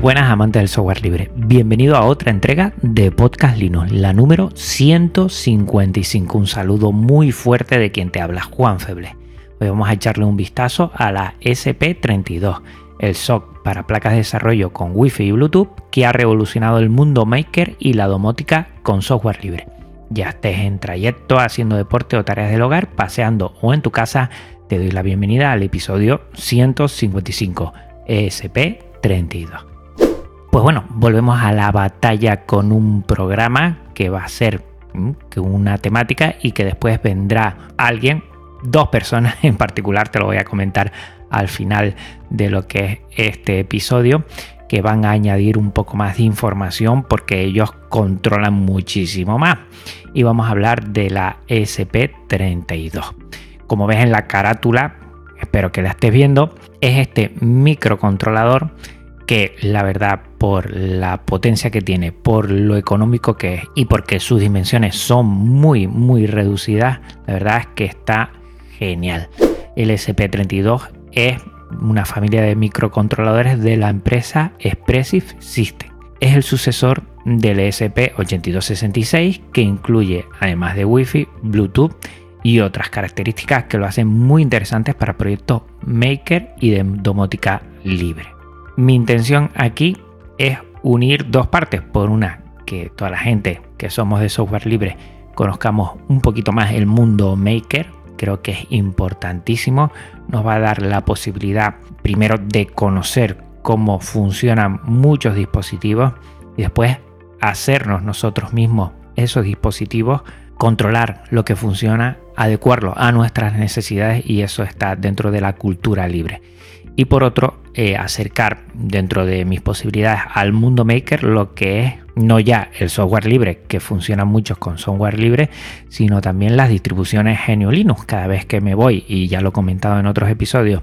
Buenas amantes del software libre. Bienvenido a otra entrega de Podcast Linux, la número 155. Un saludo muy fuerte de quien te habla, Juan Feble. Hoy vamos a echarle un vistazo a la SP32, el SOC para placas de desarrollo con Wi-Fi y Bluetooth que ha revolucionado el mundo maker y la domótica con software libre. Ya estés en trayecto, haciendo deporte o tareas del hogar, paseando o en tu casa, te doy la bienvenida al episodio 155 ESP32. Pues bueno, volvemos a la batalla con un programa que va a ser una temática y que después vendrá alguien, dos personas en particular, te lo voy a comentar al final de lo que es este episodio, que van a añadir un poco más de información porque ellos controlan muchísimo más. Y vamos a hablar de la SP32. Como ves en la carátula, espero que la estés viendo, es este microcontrolador que la verdad por la potencia que tiene, por lo económico que es y porque sus dimensiones son muy muy reducidas, la verdad es que está genial. El SP32 es una familia de microcontroladores de la empresa Expressive System. Es el sucesor del ESP8266 que incluye además de Wi-Fi, Bluetooth y otras características que lo hacen muy interesantes para proyectos maker y de domótica libre. Mi intención aquí es unir dos partes. Por una, que toda la gente que somos de software libre conozcamos un poquito más el mundo maker. Creo que es importantísimo. Nos va a dar la posibilidad primero de conocer cómo funcionan muchos dispositivos y después hacernos nosotros mismos esos dispositivos, controlar lo que funciona, adecuarlo a nuestras necesidades y eso está dentro de la cultura libre y por otro eh, acercar dentro de mis posibilidades al mundo maker lo que es no ya el software libre que funciona muchos con software libre sino también las distribuciones Genio Linux. Cada vez que me voy y ya lo he comentado en otros episodios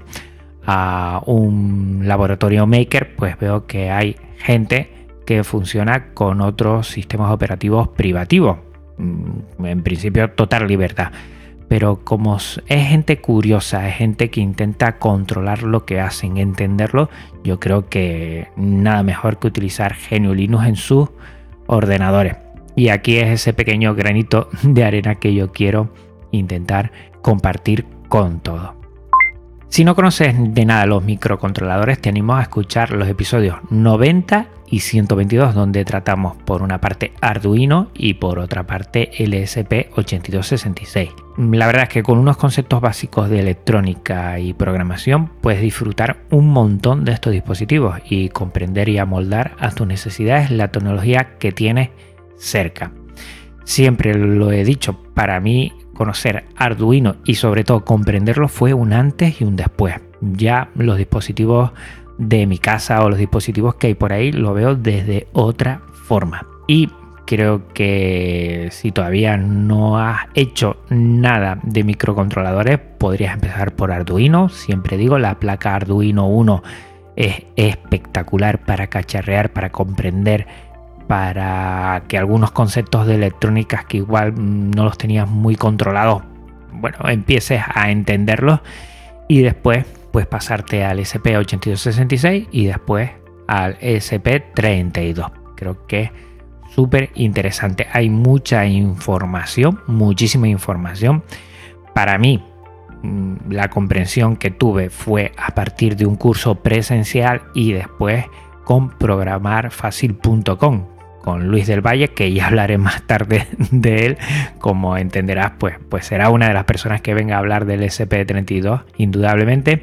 a un laboratorio maker pues veo que hay gente que funciona con otros sistemas operativos privativos. Mm, en principio total libertad pero como es gente curiosa, es gente que intenta controlar lo que hacen, entenderlo, yo creo que nada mejor que utilizar GNU Linux en sus ordenadores. Y aquí es ese pequeño granito de arena que yo quiero intentar compartir con todo. Si no conoces de nada los microcontroladores, te animo a escuchar los episodios 90 y 122 donde tratamos por una parte Arduino y por otra parte LSP8266. La verdad es que con unos conceptos básicos de electrónica y programación puedes disfrutar un montón de estos dispositivos y comprender y amoldar a tus necesidades la tecnología que tienes cerca. Siempre lo he dicho, para mí conocer Arduino y sobre todo comprenderlo fue un antes y un después. Ya los dispositivos de mi casa o los dispositivos que hay por ahí lo veo desde otra forma. Y creo que si todavía no has hecho nada de microcontroladores, podrías empezar por Arduino. Siempre digo, la placa Arduino 1 es espectacular para cacharrear, para comprender, para que algunos conceptos de electrónicas que igual no los tenías muy controlados, bueno, empieces a entenderlos y después pues pasarte al SP8266 y después al SP32. Creo que es súper interesante. Hay mucha información, muchísima información. Para mí, mm, la comprensión que tuve fue a partir de un curso presencial y después con programarfacil.com con Luis del Valle, que ya hablaré más tarde de él. Como entenderás, pues, pues será una de las personas que venga a hablar del SP32, indudablemente.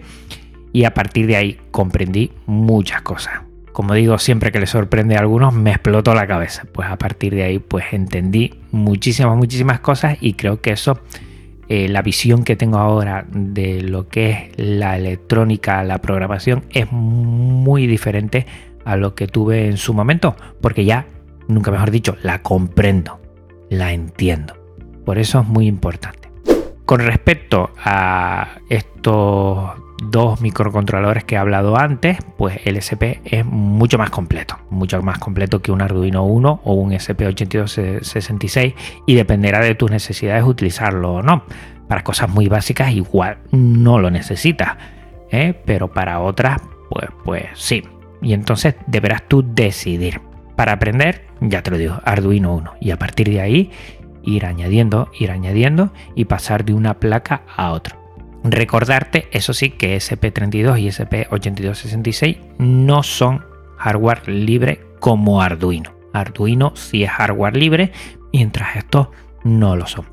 Y a partir de ahí comprendí muchas cosas. como digo, siempre que le sorprende a algunos, me explotó la cabeza. Pues a partir de ahí, pues entendí muchísimas, muchísimas cosas y creo que eso, eh, la visión que tengo ahora de lo que es la electrónica, la programación, es muy diferente a lo que tuve en su momento, porque ya, nunca mejor dicho, la comprendo, la entiendo. Por eso es muy importante. Con respecto a estos dos microcontroladores que he hablado antes, pues el SP es mucho más completo, mucho más completo que un Arduino 1 o un SP8266 y dependerá de tus necesidades utilizarlo o no. Para cosas muy básicas igual no lo necesitas, ¿eh? pero para otras pues, pues sí. Y entonces deberás tú decidir. Para aprender, ya te lo digo, Arduino 1 y a partir de ahí ir añadiendo, ir añadiendo y pasar de una placa a otra. Recordarte, eso sí, que SP32 y SP8266 no son hardware libre como Arduino. Arduino sí es hardware libre, mientras estos no lo son.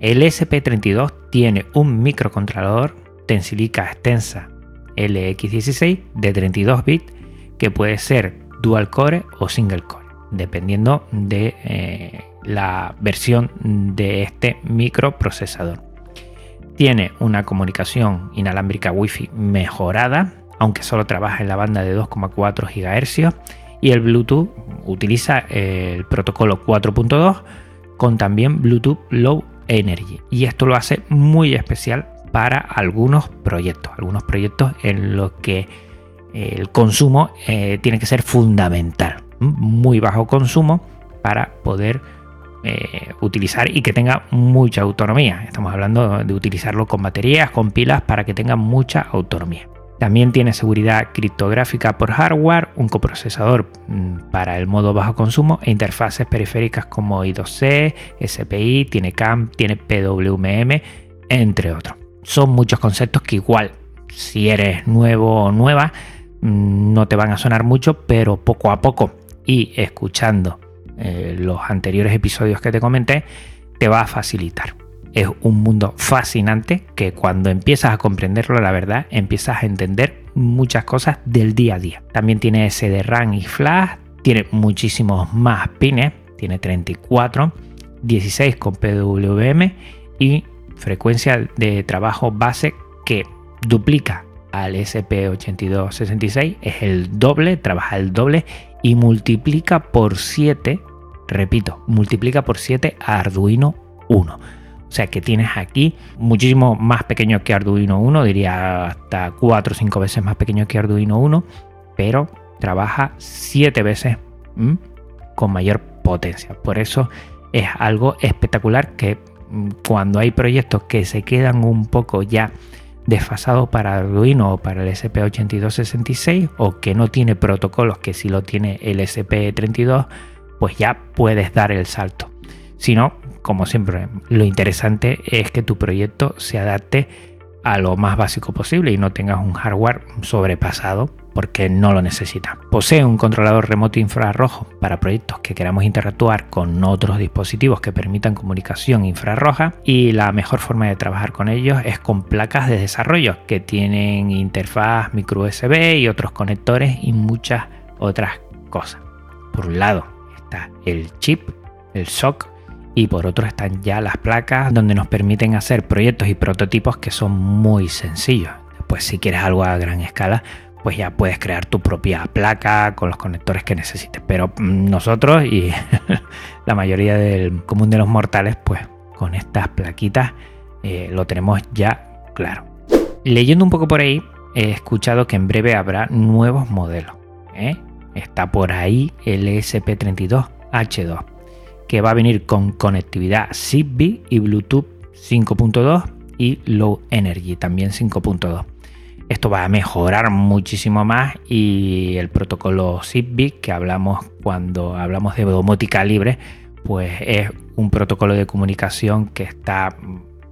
El SP32 tiene un microcontrolador Tensilica Extensa LX16 de 32 bits que puede ser dual core o single core, dependiendo de eh, la versión de este microprocesador. Tiene una comunicación inalámbrica Wi-Fi mejorada, aunque solo trabaja en la banda de 2,4 GHz. Y el Bluetooth utiliza el protocolo 4.2 con también Bluetooth Low Energy. Y esto lo hace muy especial para algunos proyectos. Algunos proyectos en los que el consumo eh, tiene que ser fundamental. Muy bajo consumo para poder eh, utilizar y que tenga mucha autonomía. Estamos hablando de utilizarlo con baterías, con pilas para que tenga mucha autonomía. También tiene seguridad criptográfica por hardware, un coprocesador mm, para el modo bajo consumo e interfaces periféricas como I2C, SPI, tiene CAM, tiene PWM, entre otros. Son muchos conceptos que igual, si eres nuevo o nueva, no te van a sonar mucho, pero poco a poco y escuchando eh, los anteriores episodios que te comenté, te va a facilitar. Es un mundo fascinante que cuando empiezas a comprenderlo, la verdad, empiezas a entender muchas cosas del día a día. También tiene SD-RAM y flash, tiene muchísimos más pines, tiene 34, 16 con PWM y frecuencia de trabajo base que duplica al SP8266, es el doble, trabaja el doble y multiplica por 7, repito, multiplica por 7 a Arduino 1. O sea que tienes aquí muchísimo más pequeño que Arduino 1, diría hasta 4 o 5 veces más pequeño que Arduino 1, pero trabaja 7 veces con mayor potencia. Por eso es algo espectacular que mm, cuando hay proyectos que se quedan un poco ya desfasado para Arduino o para el SP8266 o que no tiene protocolos que si lo tiene el SP32 pues ya puedes dar el salto. Si no, como siempre, lo interesante es que tu proyecto se adapte a lo más básico posible y no tengas un hardware sobrepasado porque no lo necesita. Posee un controlador remoto infrarrojo para proyectos que queramos interactuar con otros dispositivos que permitan comunicación infrarroja y la mejor forma de trabajar con ellos es con placas de desarrollo que tienen interfaz micro USB y otros conectores y muchas otras cosas. Por un lado está el chip, el SOC y por otro están ya las placas donde nos permiten hacer proyectos y prototipos que son muy sencillos. Pues si quieres algo a gran escala, pues ya puedes crear tu propia placa con los conectores que necesites. Pero mm, nosotros y la mayoría del común de los mortales, pues con estas plaquitas eh, lo tenemos ya claro. Leyendo un poco por ahí, he escuchado que en breve habrá nuevos modelos. ¿eh? Está por ahí el SP32H2, que va a venir con conectividad Zigbee y Bluetooth 5.2 y Low Energy también 5.2 esto va a mejorar muchísimo más y el protocolo Zigbee que hablamos cuando hablamos de domótica libre, pues es un protocolo de comunicación que está,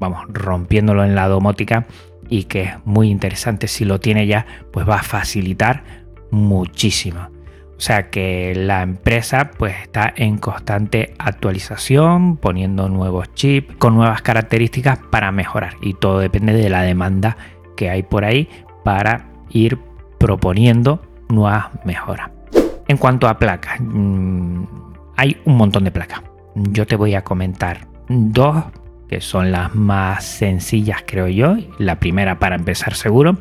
vamos, rompiéndolo en la domótica y que es muy interesante. Si lo tiene ya, pues va a facilitar muchísimo. O sea que la empresa pues está en constante actualización, poniendo nuevos chips con nuevas características para mejorar y todo depende de la demanda que hay por ahí para ir proponiendo nuevas mejoras. En cuanto a placas, mm, hay un montón de placas. Yo te voy a comentar dos que son las más sencillas, creo yo. La primera para empezar seguro,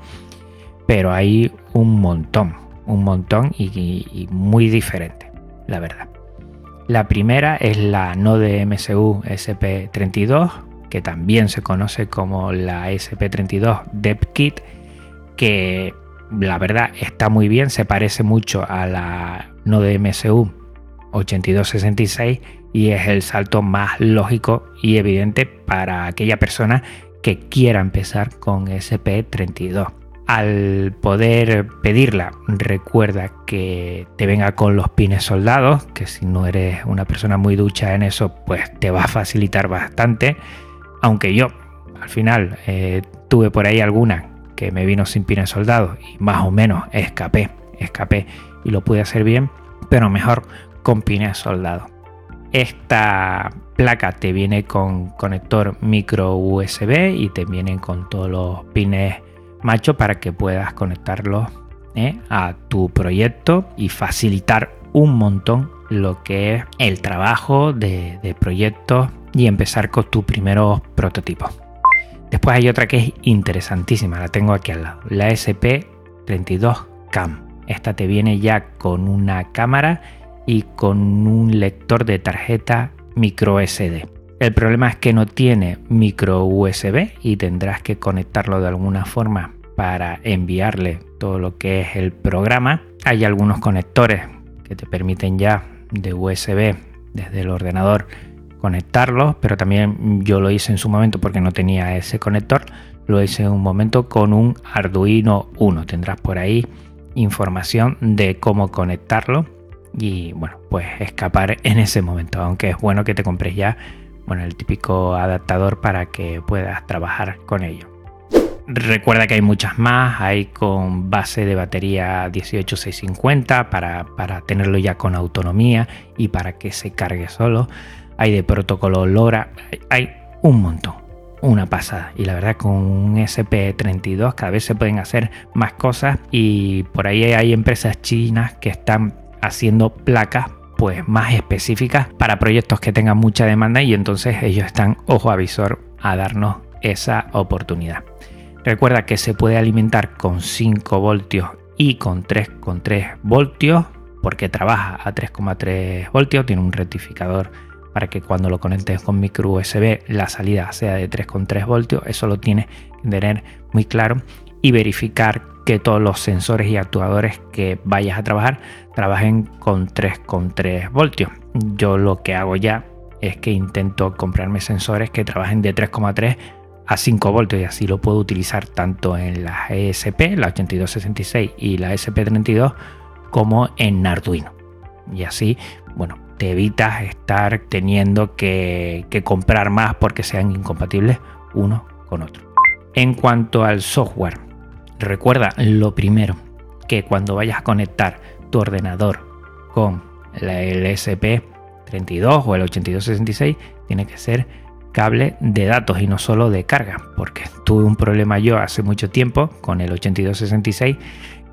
pero hay un montón, un montón y, muy diferente, la verdad. La primera es la Node MSU SP32, que también se conoce como la SP32 DevKit, que la verdad está muy bien, se parece mucho a la Node MSU 8266 y es el salto más lógico y evidente para aquella persona que quiera empezar con SP32. Al poder pedirla, recuerda que te venga con los pines soldados, que si no eres una persona muy ducha en eso, pues te va a facilitar bastante. Aunque yo, al final, eh, tuve por ahí alguna que me vino sin pines soldados y más o menos escapé, escapé y lo pude hacer bien, pero mejor con pines soldados. Esta placa te viene con conector micro USB y te vienen con todos los pines macho para que puedas conectarlos ¿eh? a tu proyecto y facilitar un montón lo que es el trabajo de, de proyectos y empezar con tus primeros prototipos. Después hay otra que es interesantísima, la tengo aquí al lado, la SP32 Cam. Esta te viene ya con una cámara y con un lector de tarjeta micro SD. El problema es que no tiene micro USB y tendrás que conectarlo de alguna forma para enviarle todo lo que es el programa. Hay algunos conectores que te permiten ya de USB desde el ordenador conectarlo, pero también yo lo hice en su momento porque no tenía ese conector. Lo hice en un momento con un Arduino 1. Tendrás por ahí información de cómo conectarlo y bueno, pues escapar en ese momento, aunque es bueno que te compres ya bueno, el típico adaptador para que puedas trabajar con ello. Recuerda que hay muchas más, hay con base de batería 18650 para, para tenerlo ya con autonomía y para que se cargue solo. Hay de protocolo LoRa, hay un montón, una pasada. Y la verdad con un SP32 cada vez se pueden hacer más cosas y por ahí hay empresas chinas que están haciendo placas pues más específicas para proyectos que tengan mucha demanda y entonces ellos están ojo avisor a darnos esa oportunidad. Recuerda que se puede alimentar con 5 voltios y con 3,3 voltios porque trabaja a 3,3 voltios, tiene un rectificador para que cuando lo conectes con micro USB la salida sea de 3,3 voltios, eso lo tienes que tener muy claro y verificar que todos los sensores y actuadores que vayas a trabajar trabajen con 3,3 voltios. Yo lo que hago ya es que intento comprarme sensores que trabajen de 3,3 a 5 voltios y así lo puedo utilizar tanto en la ESP, la 8266 y la SP32 como en Arduino. Y así, bueno, te evitas estar teniendo que, comprar más porque sean incompatibles uno con otro. En cuanto al software, Recuerda lo primero, que cuando vayas a conectar tu ordenador con el SP32 o el 8266, tiene que ser cable de datos y no solo de carga, porque tuve un problema yo hace mucho tiempo con el 8266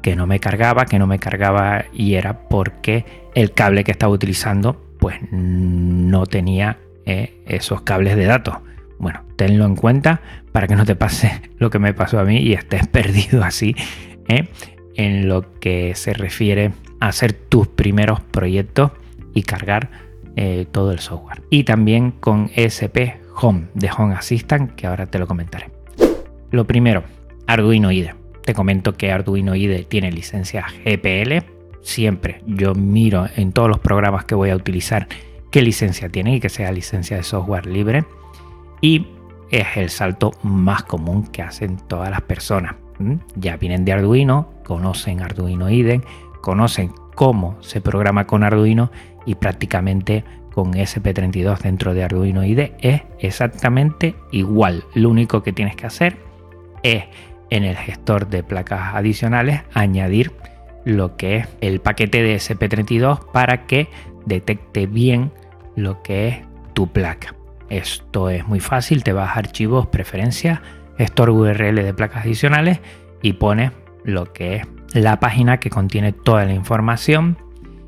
que no me cargaba, que no me cargaba y era porque el cable que estaba utilizando pues no tenía eh, esos cables de datos. Bueno, tenlo en cuenta para que no te pase lo que me pasó a mí y estés perdido así ¿eh? en lo que se refiere a hacer tus primeros proyectos y cargar eh, todo el software. Y también con SP Home de Home Assistant, que ahora te lo comentaré. Lo primero, Arduino IDE. Te comento que Arduino IDE tiene licencia GPL. Siempre yo miro en todos los programas que voy a utilizar qué licencia tiene y que sea licencia de software libre y es el salto más común que hacen todas las personas. Ya vienen de Arduino, conocen Arduino IDE, conocen cómo se programa con Arduino y prácticamente con SP32 dentro de Arduino IDE es exactamente igual. Lo único que tienes que hacer es en el gestor de placas adicionales añadir lo que es el paquete de SP32 para que detecte bien lo que es tu placa. Esto es muy fácil, te vas a archivos, preferencias, store URL de placas adicionales y pones lo que es la página que contiene toda la información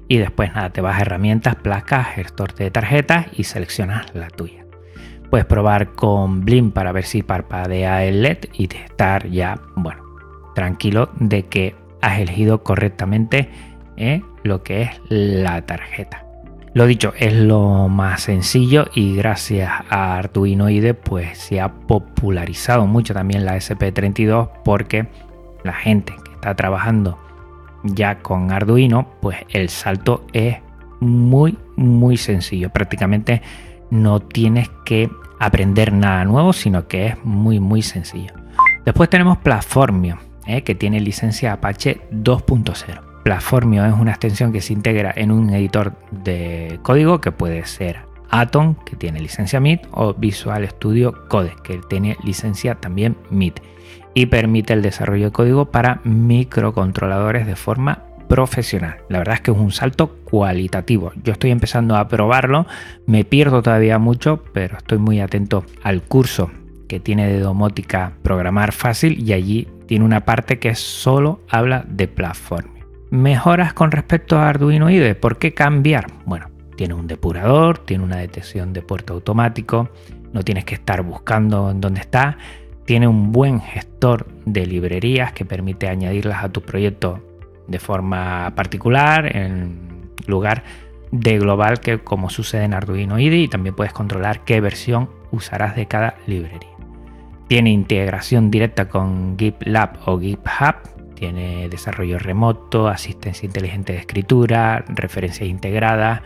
Y después nada, te vas a herramientas, placas, gestor de tarjetas y seleccionas la tuya. Puedes probar con Blim para ver si parpadea el LED y estar ya, bueno, tranquilo de que has elegido correctamente ¿eh? lo que es la tarjeta. Lo dicho, es lo más sencillo y gracias a Arduino IDE pues se ha popularizado mucho también la SP32 porque la gente que está trabajando ya con Arduino pues el salto es muy muy sencillo. Prácticamente no tienes que aprender nada nuevo sino que es muy muy sencillo. Después tenemos Platformio ¿eh? que tiene licencia Apache 2.0. Platformio es una extensión que se integra en un editor de código que puede ser Atom, que tiene licencia MIT, o Visual Studio Code, que tiene licencia también MIT, y permite el desarrollo de código para microcontroladores de forma profesional. La verdad es que es un salto cualitativo. Yo estoy empezando a probarlo, me pierdo todavía mucho, pero estoy muy atento al curso que tiene de domótica programar fácil y allí tiene una parte que solo habla de Platformio. Mejoras con respecto a Arduino IDE. ¿Por qué cambiar? Bueno, tiene un depurador, tiene una detección de puerto automático, no tienes que estar buscando en dónde está, tiene un buen gestor de librerías que permite añadirlas a tu proyecto de forma particular en lugar de global que como sucede en Arduino IDE y también puedes controlar qué versión usarás de cada librería. Tiene integración directa con GitLab o GitHub tiene desarrollo remoto, asistencia inteligente de escritura, referencias integradas.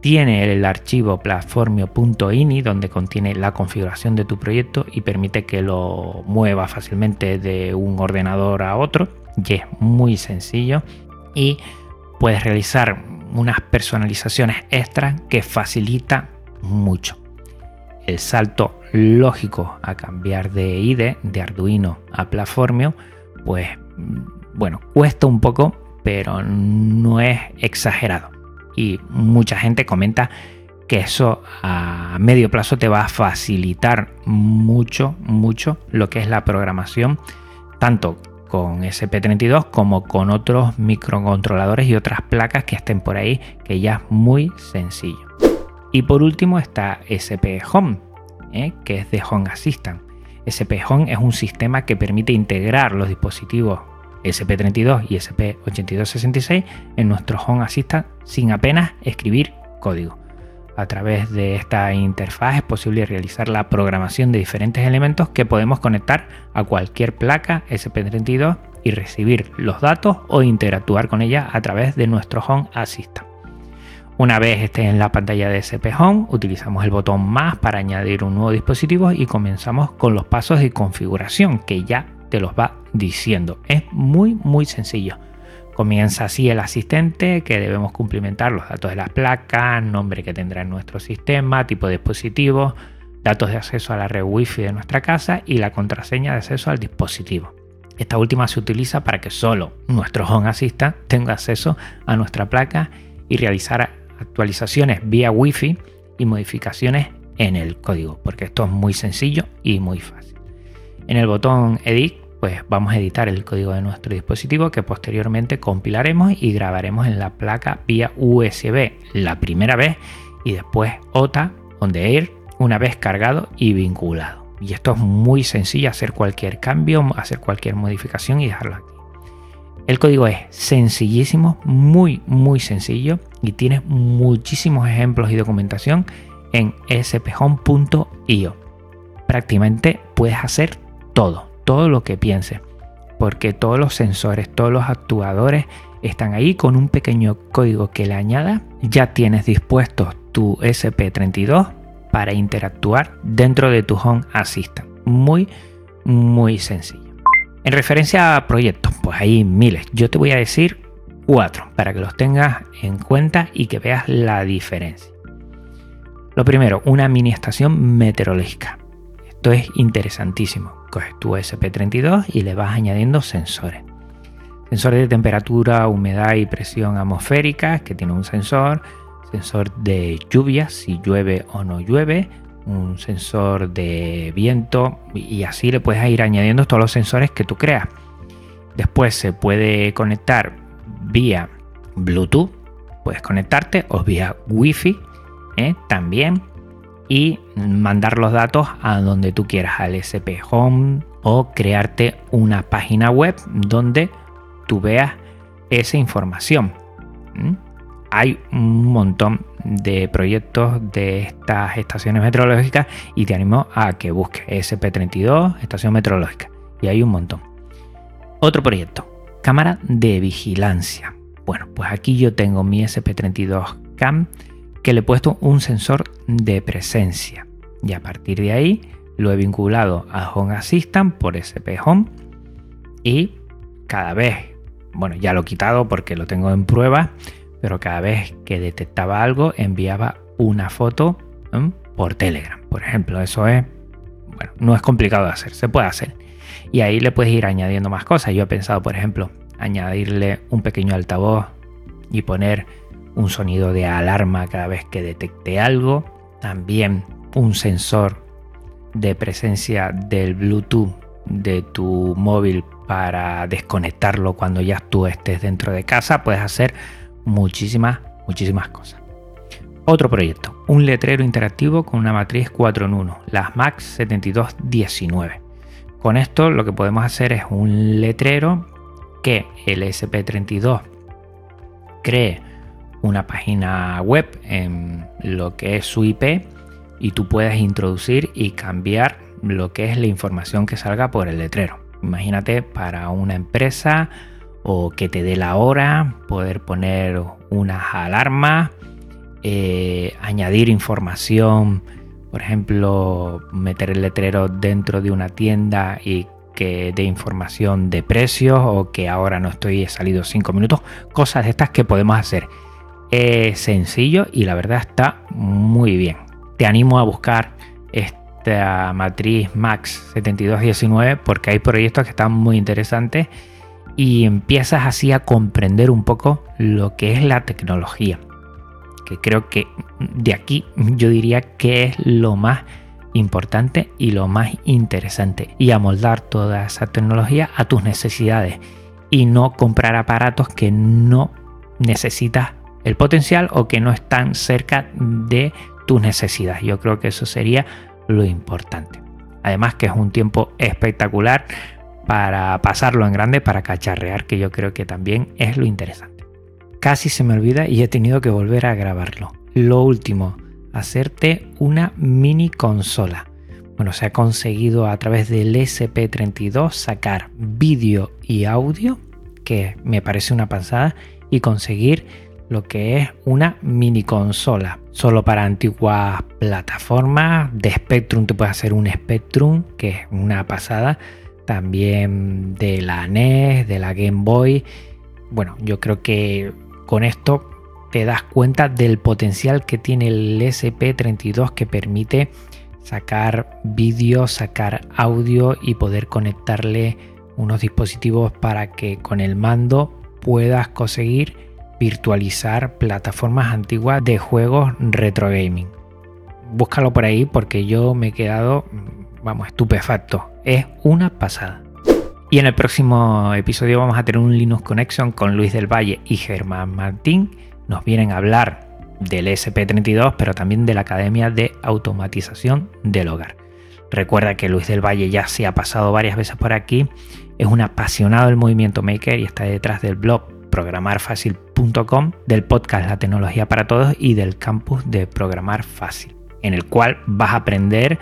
Tiene el archivo platformio.ini donde contiene la configuración de tu proyecto y permite que lo mueva fácilmente de un ordenador a otro. Y es muy sencillo. Y puedes realizar unas personalizaciones extras que facilita mucho. El salto lógico a cambiar de IDE, de Arduino a Platformio, pues bueno, cuesta un poco, pero no es exagerado. Y mucha gente comenta que eso a medio plazo te va a facilitar mucho, mucho lo que es la programación, tanto con SP32 como con otros microcontroladores y otras placas que estén por ahí, que ya es muy sencillo. Y por último está SP Home, ¿eh? que es de Home Assistant. SP Home es un sistema que permite integrar los dispositivos SP32 y SP8266 en nuestro Home Assistant sin apenas escribir código. A través de esta interfaz es posible realizar la programación de diferentes elementos que podemos conectar a cualquier placa SP32 y recibir los datos o interactuar con ella a través de nuestro Home Assistant. Una vez esté en la pantalla de SP Home, utilizamos el botón más para añadir un nuevo dispositivo y comenzamos con los pasos de configuración que ya te los va diciendo. Es muy, muy sencillo. Comienza así el asistente que debemos cumplimentar los datos de las placas, nombre que tendrá en nuestro sistema, tipo de dispositivo, datos de acceso a la red wifi de nuestra casa y la contraseña de acceso al dispositivo. Esta última se utiliza para que solo nuestro Home Assistant tenga acceso a nuestra placa y realizar actualizaciones vía wifi y modificaciones en el código, porque esto es muy sencillo y muy fácil. En el botón Edit, pues vamos a editar el código de nuestro dispositivo que posteriormente compilaremos y grabaremos en la placa vía USB la primera vez y después OTA on the air una vez cargado y vinculado. Y esto es muy sencillo, hacer cualquier cambio, hacer cualquier modificación y dejarlo aquí. El código es sencillísimo, muy muy sencillo y tiene muchísimos ejemplos y documentación en spHome.io. Prácticamente puedes hacer todo, todo lo que piense, porque todos los sensores, todos los actuadores están ahí con un pequeño código que le añada. Ya tienes dispuesto tu SP32 para interactuar dentro de tu Home Assistant. Muy, muy sencillo. En referencia a proyectos, pues hay miles. Yo te voy a decir cuatro para que los tengas en cuenta y que veas la diferencia. Lo primero, una mini estación meteorológica. Esto es interesantísimo. Coges tu SP32 y le vas añadiendo sensores. Sensores de temperatura, humedad y presión atmosférica, que tiene un sensor. Sensor de lluvia, si llueve o no llueve. Un sensor de viento. Y así le puedes ir añadiendo todos los sensores que tú creas. Después se puede conectar vía Bluetooth Puedes conectarte o vía Wi-Fi ¿eh? también y mandar los datos a donde tú quieras, al SP Home o crearte una página web donde tú veas esa información. Hay un montón de proyectos de estas estaciones meteorológicas y te animo a que busques SP32, estación meteorológica. Y hay un montón. Otro proyecto, cámara de vigilancia. Bueno, pues aquí yo tengo mi SP32 Cam que le he puesto un sensor de presencia. Y a partir de ahí lo he vinculado a Home Assistant por SP Home. Y cada vez, bueno, ya lo he quitado porque lo tengo en prueba, pero cada vez que detectaba algo enviaba una foto por Telegram. Por ejemplo, eso es, bueno, no es complicado de hacer, se puede hacer. Y ahí le puedes ir añadiendo más cosas. Yo he pensado, por ejemplo, añadirle un pequeño altavoz y poner un sonido de alarma cada vez que detecte algo, también un sensor de presencia del Bluetooth de tu móvil para desconectarlo cuando ya tú estés dentro de casa, puedes hacer muchísimas, muchísimas cosas. Otro proyecto, un letrero interactivo con una matriz 4 en 1, las MAX 7219. Con esto lo que podemos hacer es un letrero que el SP32 cree una página web en lo que es su IP y tú puedes introducir y cambiar lo que es la información que salga por el letrero. Imagínate para una empresa o que te dé la hora, poder poner unas alarmas, eh, añadir información, por ejemplo, meter el letrero dentro de una tienda y que dé información de precios o que ahora no estoy he salido 5 minutos, cosas de estas que podemos hacer es sencillo y la verdad está muy bien. Te animo a buscar esta matriz Max 7219 porque hay proyectos que están muy interesantes y empiezas así a comprender un poco lo que es la tecnología. Que creo que de aquí yo diría que es lo más importante y lo más interesante y amoldar toda esa tecnología a tus necesidades y no comprar aparatos que no necesitas el potencial o que no están cerca de tus necesidades. Yo creo que eso sería lo importante. Además que es un tiempo espectacular para pasarlo en grande, para cacharrear, que yo creo que también es lo interesante. Casi se me olvida y he tenido que volver a grabarlo. Lo último, hacerte una mini consola. Bueno, se ha conseguido a través del SP32 sacar vídeo y audio, que me parece una pasada, y conseguir lo que es una mini consola. Solo para antiguas plataformas. De Spectrum te puedes hacer un Spectrum, que es una pasada. También de la NES, de la Game Boy. Bueno, yo creo que con esto te das cuenta del potencial que tiene el SP32 que permite sacar vídeo, sacar audio y poder conectarle unos dispositivos para que con el mando puedas conseguir virtualizar plataformas antiguas de juegos retro gaming. Búscalo por ahí porque yo me he quedado, vamos, estupefacto. Es una pasada. Y en el próximo episodio vamos a tener un Linux Connection con Luis del Valle y Germán Martín. Nos vienen a hablar del SP32, pero también de la Academia de Automatización del Hogar. Recuerda que Luis del Valle ya se ha pasado varias veces por aquí. Es un apasionado del movimiento maker y está detrás del blog programarfacil.com, del podcast La tecnología para todos y del campus de Programar Fácil, en el cual vas a aprender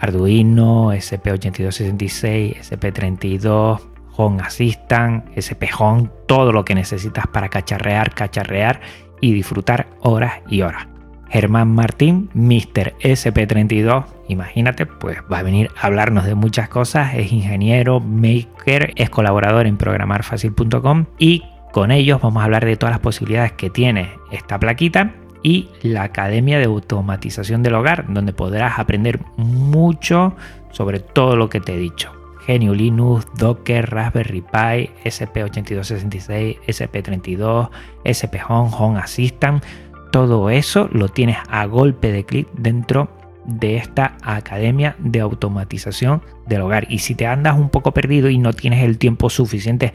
Arduino, SP8266, SP32, Home Assistant, SP Home, todo lo que necesitas para cacharrear, cacharrear y disfrutar horas y horas. Germán Martín, Mr. SP32, imagínate, pues va a venir a hablarnos de muchas cosas, es ingeniero, maker, es colaborador en programarfacil.com y con ellos vamos a hablar de todas las posibilidades que tiene esta plaquita y la Academia de Automatización del Hogar, donde podrás aprender mucho sobre todo lo que te he dicho. GNU Linux, Docker, Raspberry Pi, SP8266, SP32, SP Home, Home Assistant, todo eso lo tienes a golpe de clic dentro de esta Academia de Automatización del Hogar. Y si te andas un poco perdido y no tienes el tiempo suficiente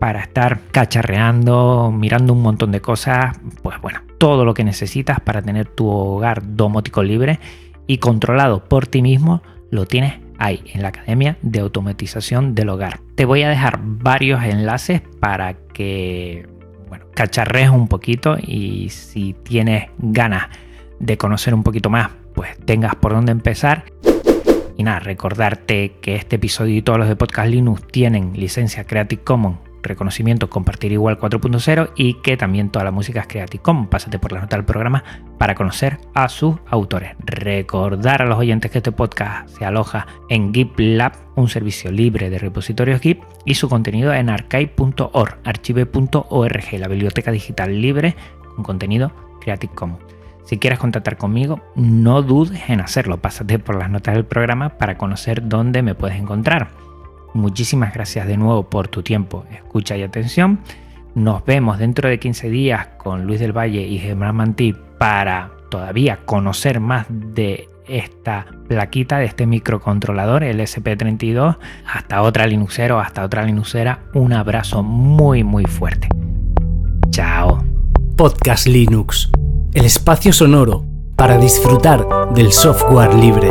para estar cacharreando, mirando un montón de cosas, pues bueno, todo lo que necesitas para tener tu hogar domótico libre y controlado por ti mismo, lo tienes ahí en la Academia de Automatización del Hogar. Te voy a dejar varios enlaces para que bueno, cacharrees un poquito y si tienes ganas de conocer un poquito más, pues tengas por dónde empezar. Y nada, recordarte que este episodio y todos los de Podcast Linux tienen licencia Creative Commons reconocimiento compartir igual 4.0 y que también toda la música es Creative Commons. Pásate por la nota del programa para conocer a sus autores. Recordar a los oyentes que este podcast se aloja en GitLab, un servicio libre de repositorios Git, y su contenido en archive.org, archive.org, la biblioteca digital libre con contenido Creative Commons. Si quieres contactar conmigo, no dudes en hacerlo. Pásate por las notas del programa para conocer dónde me puedes encontrar. Muchísimas gracias de nuevo por tu tiempo, escucha y atención. Nos vemos dentro de 15 días con Luis del Valle y Germán Mantí para todavía conocer más de esta plaquita, de este microcontrolador, el SP32. Hasta otra Linuxero, hasta otra Linuxera. Un abrazo muy, muy fuerte. Chao. Podcast Linux, el espacio sonoro para disfrutar del software libre